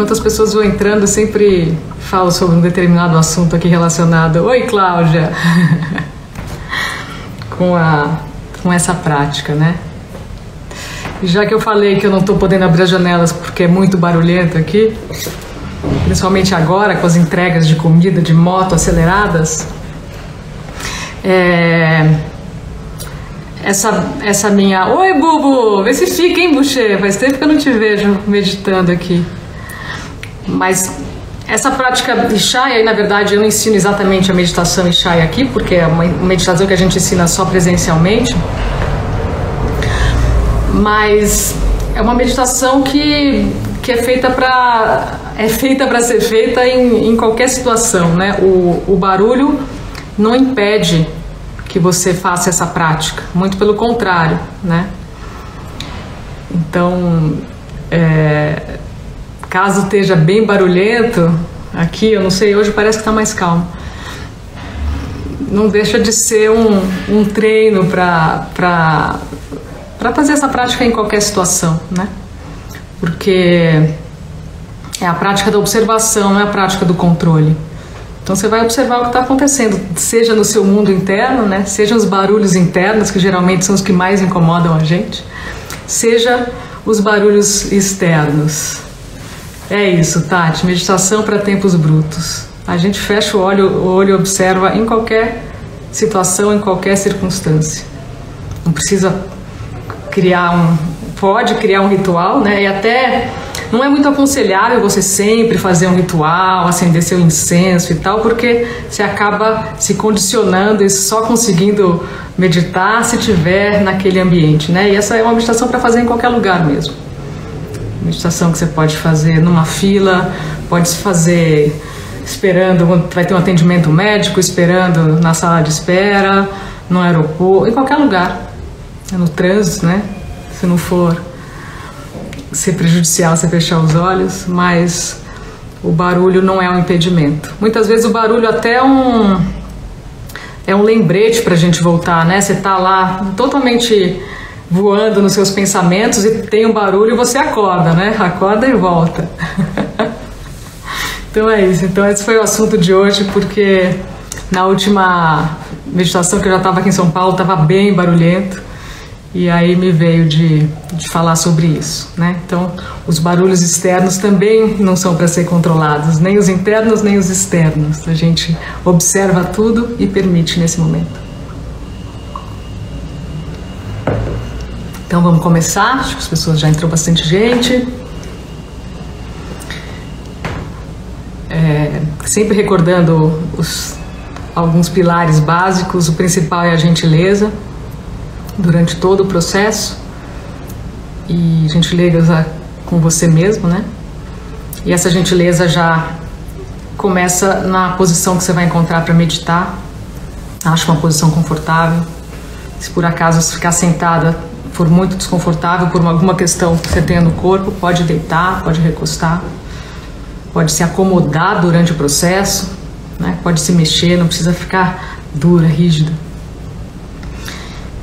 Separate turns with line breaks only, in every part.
enquanto as pessoas vão entrando, eu sempre falo sobre um determinado assunto aqui relacionado. Oi, Cláudia! com, a, com essa prática, né? Já que eu falei que eu não estou podendo abrir as janelas porque é muito barulhento aqui, principalmente agora com as entregas de comida de moto aceleradas, é, essa, essa minha. Oi, Bubu! Vê se fica, hein, Boucher? Faz tempo que eu não te vejo meditando aqui. Mas essa prática Ishaya, na verdade, eu não ensino exatamente a meditação Ishaya aqui, porque é uma meditação que a gente ensina só presencialmente. Mas é uma meditação que, que é feita para é feita para ser feita em, em qualquer situação, né? O, o barulho não impede que você faça essa prática, muito pelo contrário, né? Então, é, caso esteja bem barulhento, aqui, eu não sei, hoje parece que está mais calmo. Não deixa de ser um, um treino para fazer essa prática em qualquer situação, né? Porque é a prática da observação, não é a prática do controle. Então você vai observar o que está acontecendo, seja no seu mundo interno, né? Seja os barulhos internos, que geralmente são os que mais incomodam a gente, seja os barulhos externos. É isso, Tati. Meditação para tempos brutos. A gente fecha o olho, o olho e observa em qualquer situação, em qualquer circunstância. Não precisa criar um. Pode criar um ritual, né? E até não é muito aconselhável você sempre fazer um ritual, acender seu incenso e tal, porque você acaba se condicionando e só conseguindo meditar se tiver naquele ambiente, né? E essa é uma meditação para fazer em qualquer lugar mesmo meditação que você pode fazer numa fila, pode se fazer esperando, vai ter um atendimento médico, esperando na sala de espera, no aeroporto, em qualquer lugar, no trânsito, né? Se não for ser prejudicial você fechar os olhos, mas o barulho não é um impedimento. Muitas vezes o barulho até é um é um lembrete para a gente voltar, né? Você tá lá totalmente voando nos seus pensamentos e tem um barulho, você acorda, né? Acorda e volta. então é isso. Então esse foi o assunto de hoje, porque na última meditação que eu já estava aqui em São Paulo estava bem barulhento e aí me veio de, de falar sobre isso, né? Então os barulhos externos também não são para ser controlados, nem os internos nem os externos. A gente observa tudo e permite nesse momento. Então vamos começar. Acho que as pessoas já entrou bastante gente. É, sempre recordando os, alguns pilares básicos. O principal é a gentileza durante todo o processo e gentileza com você mesmo, né? E essa gentileza já começa na posição que você vai encontrar para meditar. Acho uma posição confortável. Se por acaso ficar sentada for muito desconfortável por alguma questão que você tenha no corpo, pode deitar, pode recostar, pode se acomodar durante o processo, né? pode se mexer, não precisa ficar dura, rígida.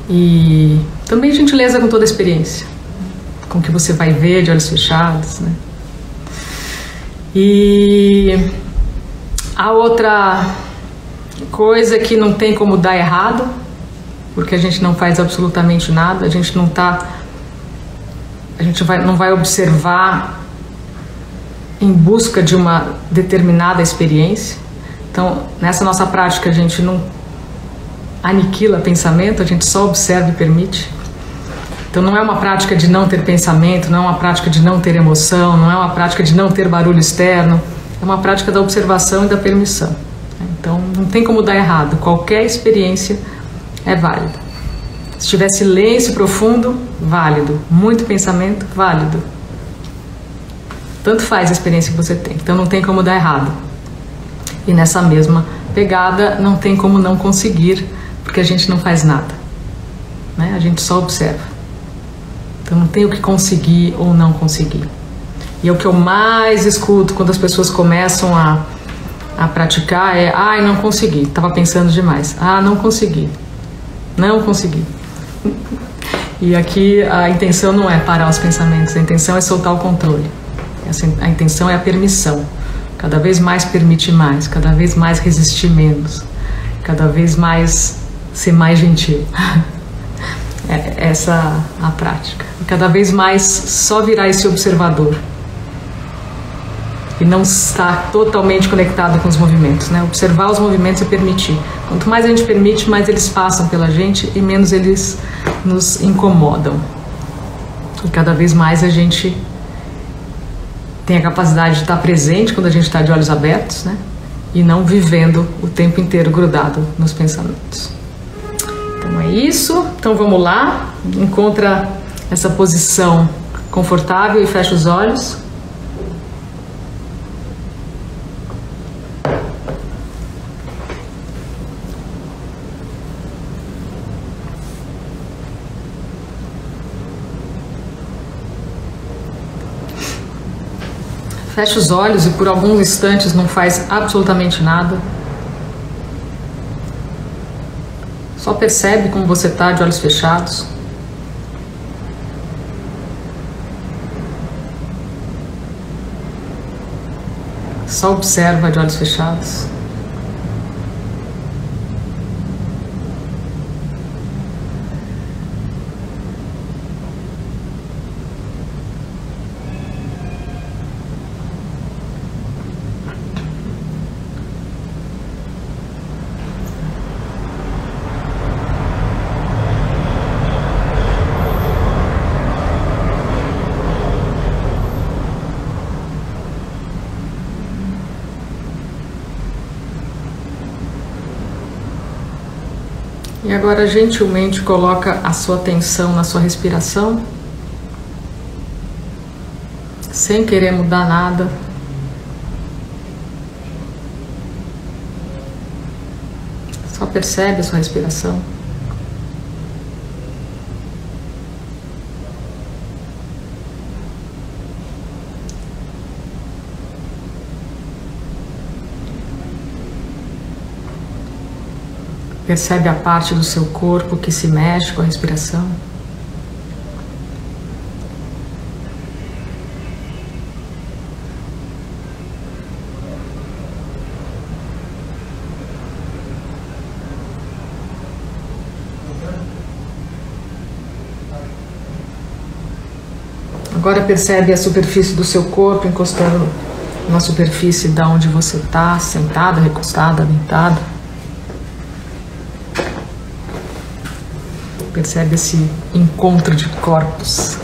E também gentileza com toda a experiência, com que você vai ver de olhos fechados. Né? E a outra coisa que não tem como dar errado porque a gente não faz absolutamente nada, a gente não está. A gente vai, não vai observar em busca de uma determinada experiência. Então, nessa nossa prática, a gente não aniquila pensamento, a gente só observa e permite. Então, não é uma prática de não ter pensamento, não é uma prática de não ter emoção, não é uma prática de não ter barulho externo, é uma prática da observação e da permissão. Então, não tem como dar errado. Qualquer experiência é válido. Se tiver silêncio profundo, válido. Muito pensamento, válido. Tanto faz a experiência que você tem. Então não tem como dar errado. E nessa mesma pegada, não tem como não conseguir, porque a gente não faz nada. Né? A gente só observa. Então não tem o que conseguir ou não conseguir. E é o que eu mais escuto quando as pessoas começam a, a praticar é: ai, não consegui, estava pensando demais. Ah, não consegui. Não consegui. E aqui a intenção não é parar os pensamentos, a intenção é soltar o controle. A intenção é a permissão. Cada vez mais permite mais, cada vez mais resistir menos, cada vez mais ser mais gentil. é, essa a prática. Cada vez mais só virar esse observador e não estar totalmente conectado com os movimentos, né? Observar os movimentos e permitir. Quanto mais a gente permite, mais eles passam pela gente e menos eles nos incomodam. E cada vez mais a gente tem a capacidade de estar presente quando a gente está de olhos abertos, né? E não vivendo o tempo inteiro grudado nos pensamentos. Então é isso. Então vamos lá. Encontra essa posição confortável e fecha os olhos. Fecha os olhos e por alguns instantes não faz absolutamente nada. Só percebe como você está de olhos fechados. Só observa de olhos fechados. E agora gentilmente coloca a sua atenção na sua respiração, sem querer mudar nada. Só percebe a sua respiração. Percebe a parte do seu corpo que se mexe com a respiração. Agora percebe a superfície do seu corpo encostando na superfície da onde você está, sentada, recostada, deitada. Percebe esse encontro de corpos.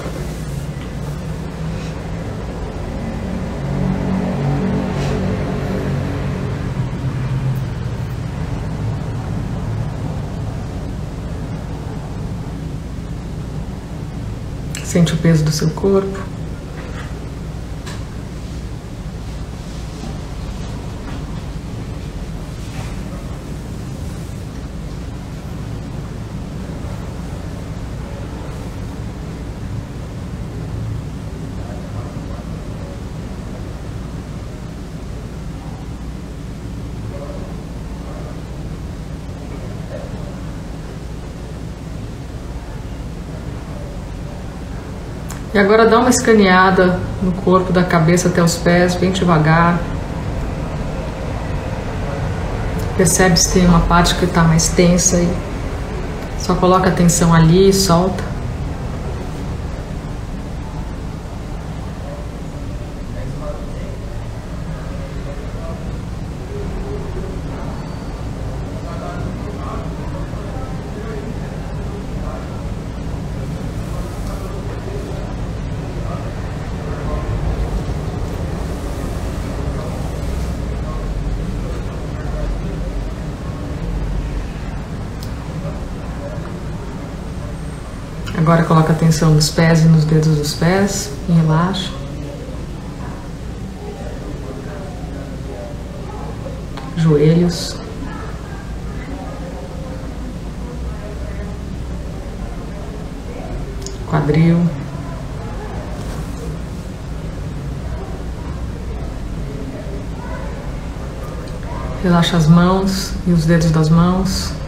Sente o peso do seu corpo. E agora dá uma escaneada no corpo, da cabeça até os pés, bem devagar. Percebe se tem uma parte que está mais tensa e só coloca atenção ali e solta. Agora coloca atenção nos pés e nos dedos dos pés e relaxa. Joelhos. Quadril. Relaxa as mãos e os dedos das mãos.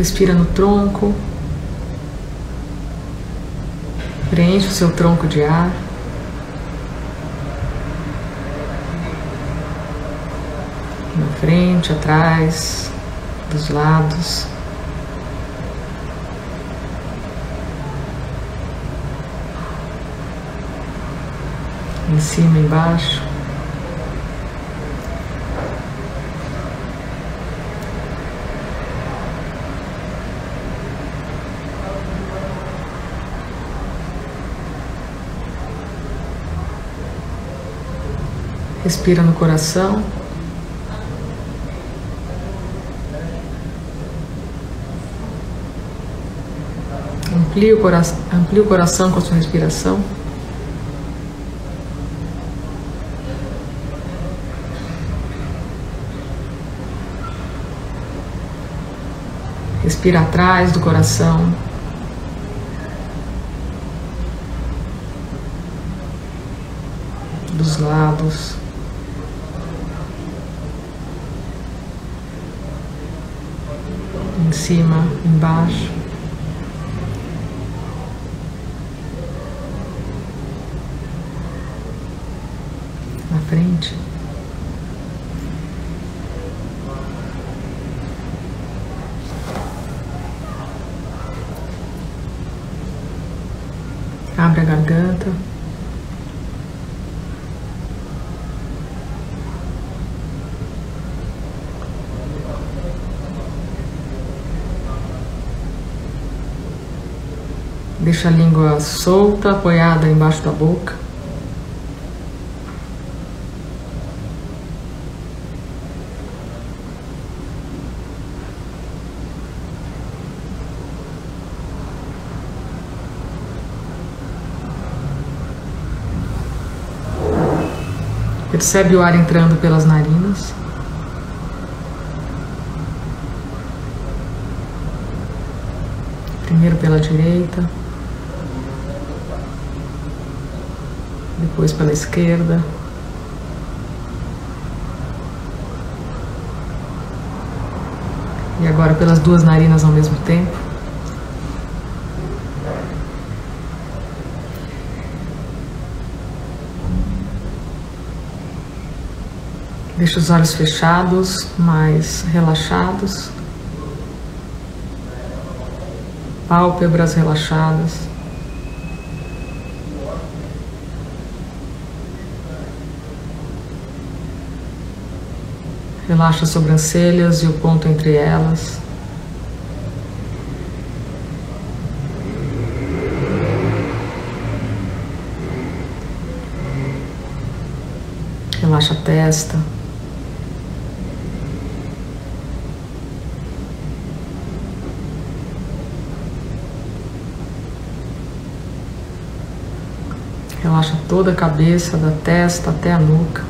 Respira no tronco. Preenche o seu tronco de ar. Na frente, atrás, dos lados. Em cima, embaixo. Respira no coração. Amplie o, cora amplie o coração com a sua respiração. Respira atrás do coração. Dos lados. Em cima, embaixo. Na frente. Abre a garganta. Deixa a língua solta, apoiada embaixo da boca. Percebe o ar entrando pelas narinas. Primeiro pela direita, depois pela esquerda. E agora pelas duas narinas ao mesmo tempo. Deixa os olhos fechados, mais relaxados. Pálpebras relaxadas. Relaxa as sobrancelhas e o ponto entre elas. Relaxa a testa. Relaxa toda a cabeça, da testa até a nuca.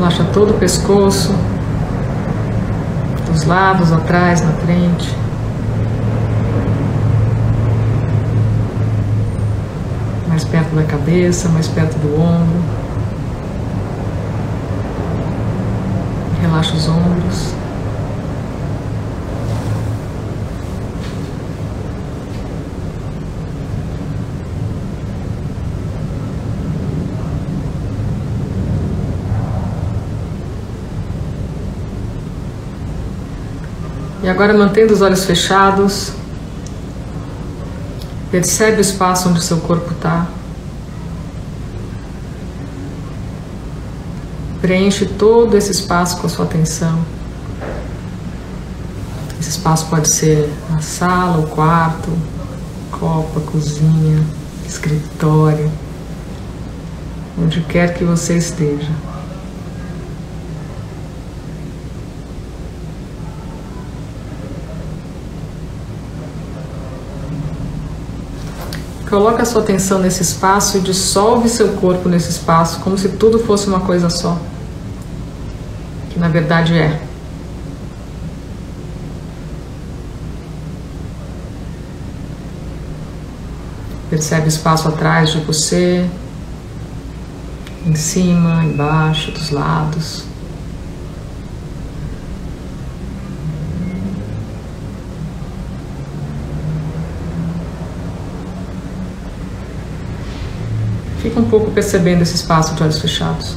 Relaxa todo o pescoço, dos lados, atrás, na frente. Mais perto da cabeça, mais perto do ombro. Relaxa os ombros. Agora mantendo os olhos fechados, percebe o espaço onde o seu corpo está. Preenche todo esse espaço com a sua atenção. Esse espaço pode ser a sala, o quarto, copa, cozinha, escritório, onde quer que você esteja. Coloque a sua atenção nesse espaço e dissolve seu corpo nesse espaço, como se tudo fosse uma coisa só. Que na verdade é. Percebe espaço atrás de você, em cima, embaixo, dos lados. Fica um pouco percebendo esse espaço de olhos fechados.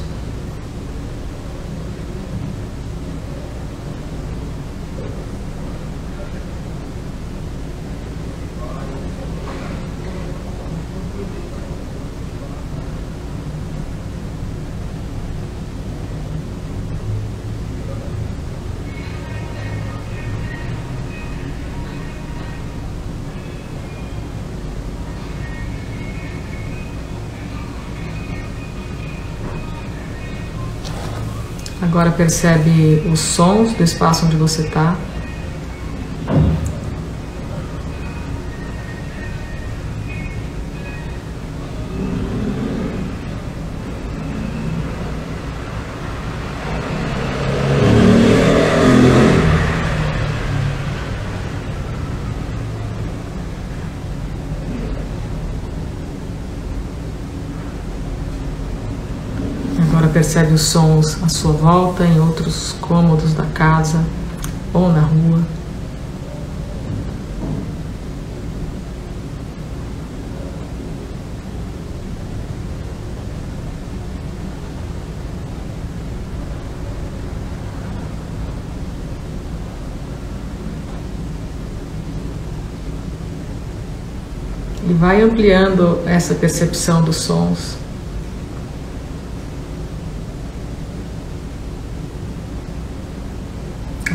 Agora percebe os sons do espaço onde você está. Percebe os sons à sua volta, em outros cômodos da casa ou na rua. E vai ampliando essa percepção dos sons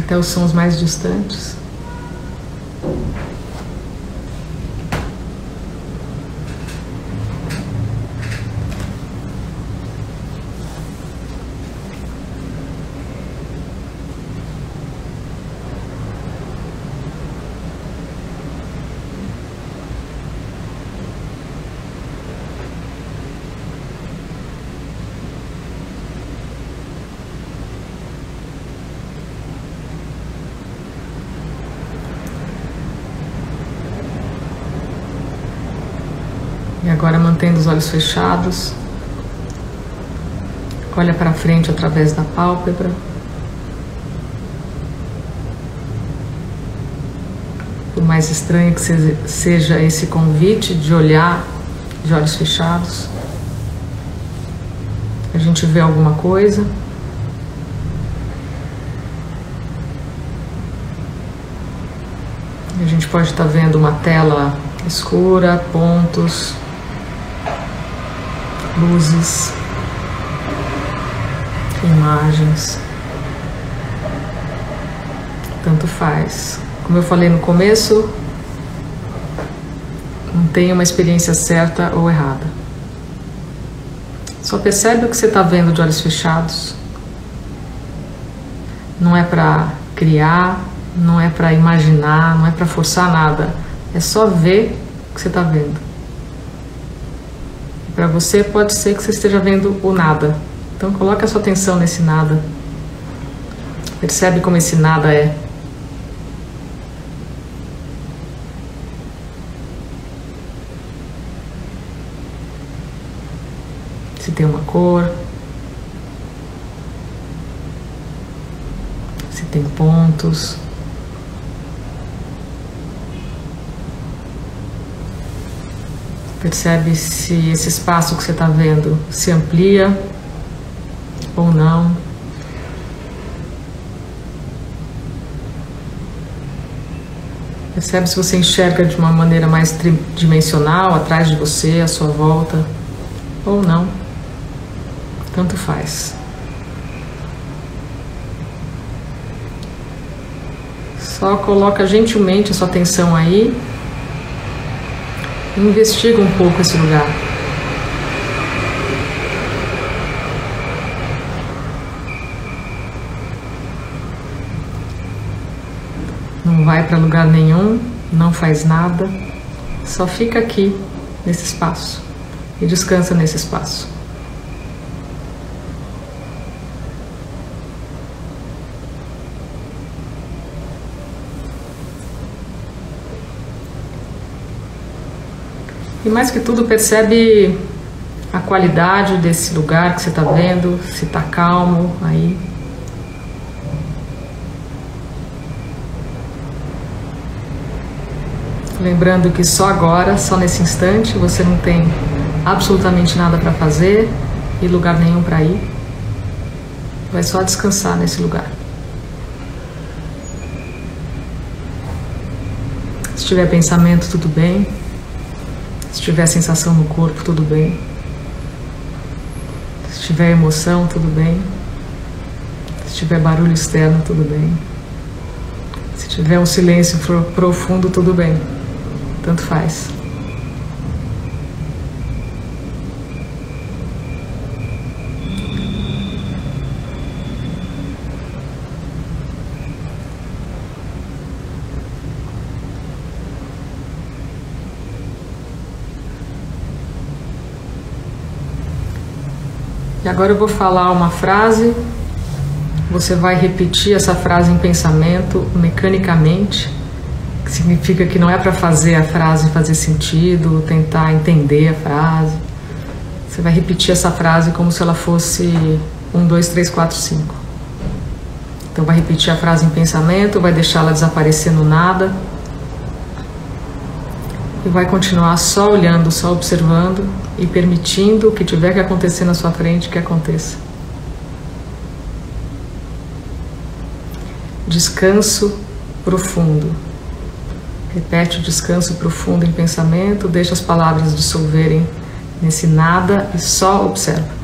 até os sons mais distantes. Agora mantendo os olhos fechados, olha para frente através da pálpebra. Por mais estranho que seja esse convite de olhar de olhos fechados, a gente vê alguma coisa. A gente pode estar vendo uma tela escura, pontos, luzes, imagens. Tanto faz. Como eu falei no começo, não tem uma experiência certa ou errada. Só percebe o que você está vendo de olhos fechados. Não é para criar, não é para imaginar, não é para forçar nada. É só ver o que você está vendo. Para você pode ser que você esteja vendo o nada. Então coloque a sua atenção nesse nada. Percebe como esse nada é. Se tem uma cor. Se tem pontos. Percebe se esse espaço que você está vendo se amplia ou não. Percebe se você enxerga de uma maneira mais tridimensional atrás de você, à sua volta, ou não. Tanto faz. Só coloca gentilmente a sua atenção aí Investiga um pouco esse lugar. Não vai para lugar nenhum, não faz nada, só fica aqui nesse espaço e descansa nesse espaço. E mais que tudo, percebe a qualidade desse lugar que você está vendo, se está calmo aí. Lembrando que só agora, só nesse instante, você não tem absolutamente nada para fazer e lugar nenhum para ir. Vai só descansar nesse lugar. Se tiver pensamento, tudo bem. Se tiver sensação no corpo, tudo bem. Se tiver emoção, tudo bem. Se tiver barulho externo, tudo bem. Se tiver um silêncio profundo, tudo bem. Tanto faz. Agora eu vou falar uma frase, você vai repetir essa frase em pensamento mecanicamente, que significa que não é para fazer a frase fazer sentido, tentar entender a frase. Você vai repetir essa frase como se ela fosse um, dois, três, quatro, cinco. Então vai repetir a frase em pensamento, vai deixar ela desaparecer no nada e vai continuar só olhando, só observando e permitindo o que tiver que acontecer na sua frente que aconteça. Descanso profundo. Repete o descanso profundo em pensamento, deixa as palavras dissolverem nesse nada e só observa.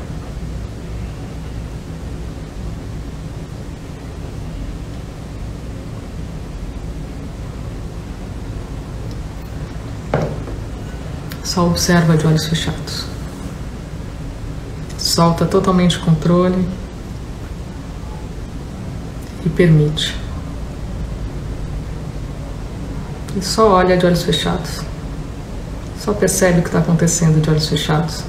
Só observa de olhos fechados. Solta totalmente o controle e permite. E só olha de olhos fechados. Só percebe o que está acontecendo de olhos fechados.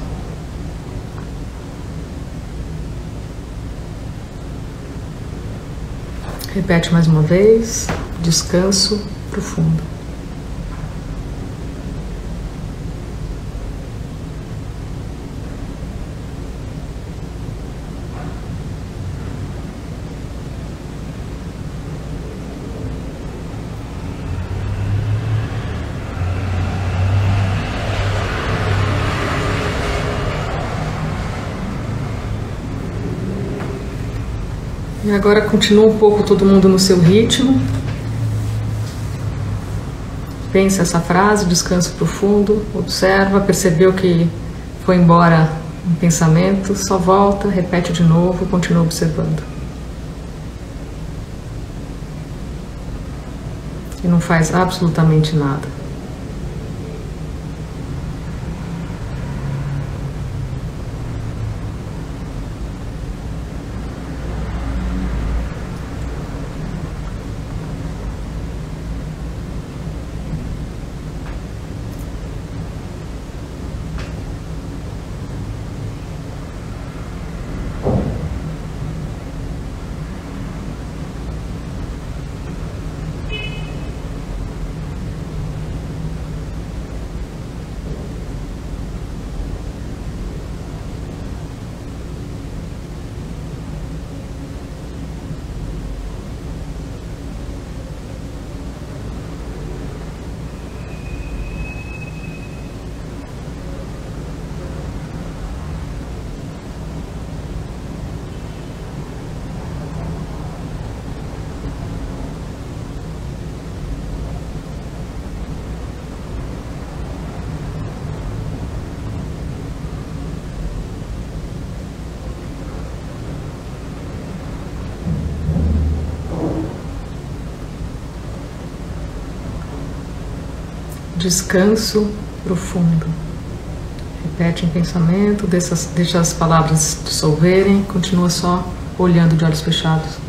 Repete mais uma vez. Descanso profundo. E agora continua um pouco todo mundo no seu ritmo. Pensa essa frase, descanso profundo, observa, percebeu que foi embora um pensamento, só volta, repete de novo, continua observando. E não faz absolutamente nada. Descanso profundo. Repete em pensamento, deixa, deixa as palavras dissolverem, continua só olhando de olhos fechados.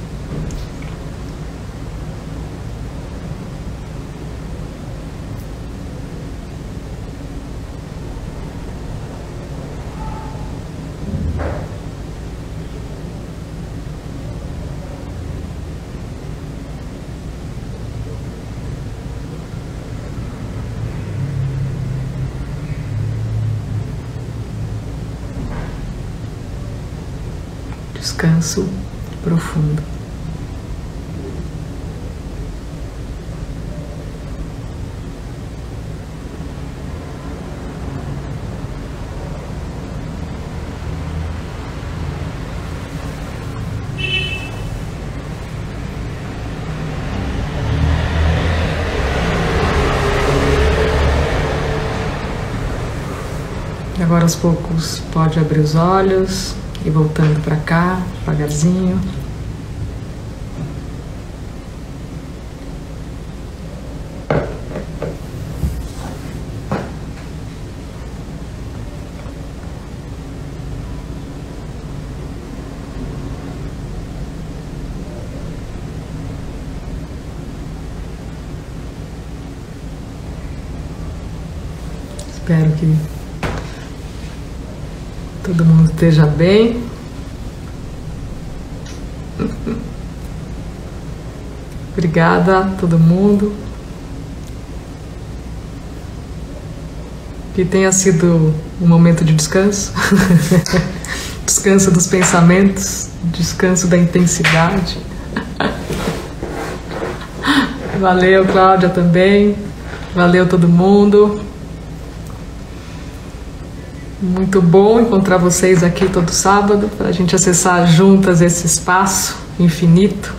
Descanso profundo. Agora aos poucos pode abrir os olhos e voltando para cá, devagarzinho. Espero que todo mundo esteja bem. Obrigada a todo mundo. Que tenha sido um momento de descanso. descanso dos pensamentos, descanso da intensidade. Valeu, Cláudia, também. Valeu todo mundo. Muito bom encontrar vocês aqui todo sábado para a gente acessar juntas esse espaço infinito,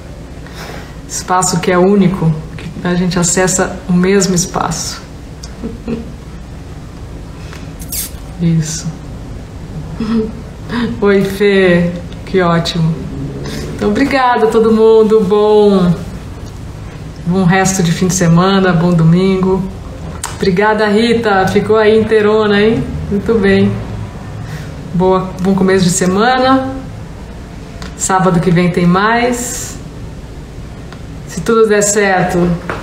espaço que é único, que a gente acessa o mesmo espaço. Isso. Oi, Fê, que ótimo. Então, obrigada a todo mundo. Bom, bom resto de fim de semana, bom domingo. Obrigada, Rita. Ficou aí inteirona, hein? Muito bem. Boa, bom começo de semana. Sábado que vem tem mais. Se tudo der certo,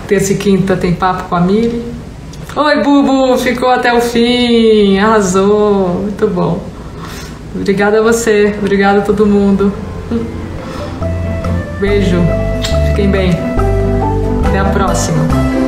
terça e quinta tem papo com a Miri. Oi, Bubu, ficou até o fim, arrasou, muito bom. Obrigada a você, obrigada a todo mundo. Beijo, fiquem bem. Até a próxima.